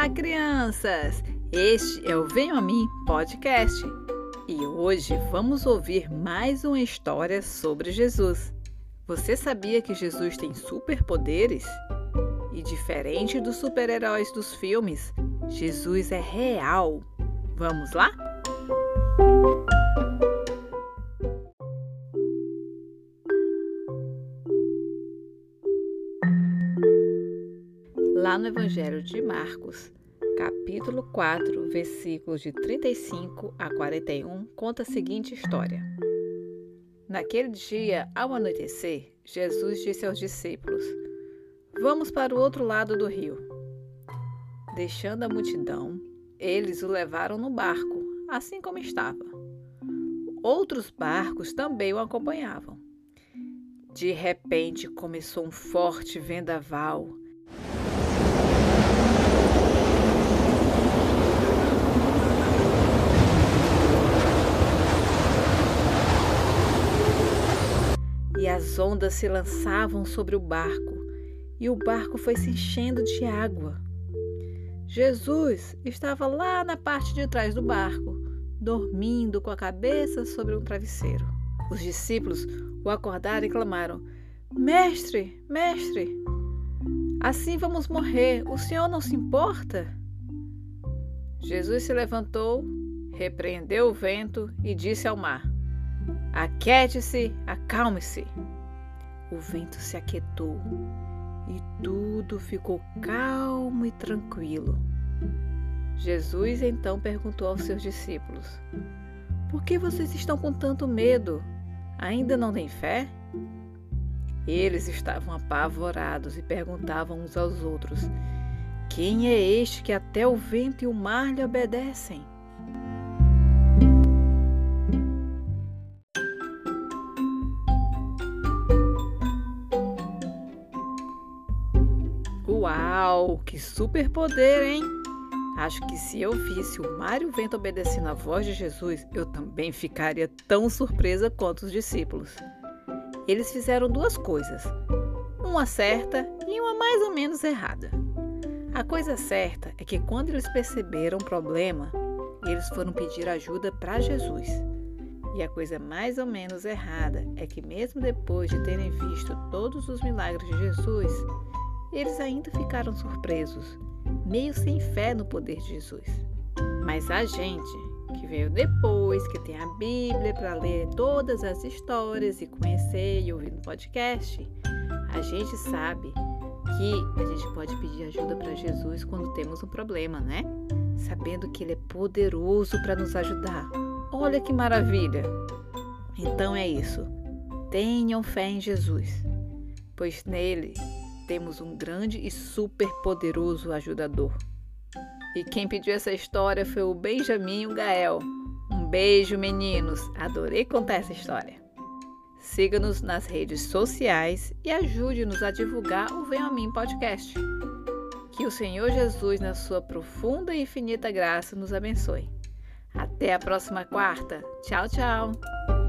Olá, crianças! Este é o Venho a Mim podcast e hoje vamos ouvir mais uma história sobre Jesus. Você sabia que Jesus tem superpoderes? E diferente dos super-heróis dos filmes, Jesus é real. Vamos lá? Lá no Evangelho de Marcos, capítulo 4, versículos de 35 a 41, conta a seguinte história. Naquele dia, ao anoitecer, Jesus disse aos discípulos: Vamos para o outro lado do rio. Deixando a multidão, eles o levaram no barco, assim como estava. Outros barcos também o acompanhavam. De repente começou um forte vendaval e as ondas se lançavam sobre o barco, e o barco foi se enchendo de água. Jesus estava lá na parte de trás do barco, dormindo com a cabeça sobre um travesseiro. Os discípulos o acordaram e clamaram: Mestre, mestre, assim vamos morrer, o senhor não se importa? Jesus se levantou, repreendeu o vento e disse ao mar: Aquiete-se, acalme-se. O vento se aquietou e tudo ficou calmo e tranquilo. Jesus então perguntou aos seus discípulos: Por que vocês estão com tanto medo? Ainda não têm fé? Eles estavam apavorados e perguntavam uns aos outros: Quem é este que até o vento e o mar lhe obedecem? Uau, que superpoder, hein? Acho que se eu visse o mar e o vento obedecendo à voz de Jesus, eu também ficaria tão surpresa quanto os discípulos. Eles fizeram duas coisas, uma certa e uma mais ou menos errada. A coisa certa é que quando eles perceberam o problema, eles foram pedir ajuda para Jesus. E a coisa mais ou menos errada é que, mesmo depois de terem visto todos os milagres de Jesus, eles ainda ficaram surpresos, meio sem fé no poder de Jesus. Mas a gente, que veio depois, que tem a Bíblia para ler todas as histórias e conhecer e ouvir no podcast, a gente sabe que a gente pode pedir ajuda para Jesus quando temos um problema, né? Sabendo que Ele é poderoso para nos ajudar. Olha que maravilha! Então é isso. Tenham fé em Jesus, pois nele temos um grande e super poderoso ajudador. E quem pediu essa história foi o Benjamin Gael. Um beijo, meninos! Adorei contar essa história. Siga-nos nas redes sociais e ajude-nos a divulgar o Venha a Mim podcast. Que o Senhor Jesus, na sua profunda e infinita graça, nos abençoe. Até a próxima quarta. Tchau, tchau!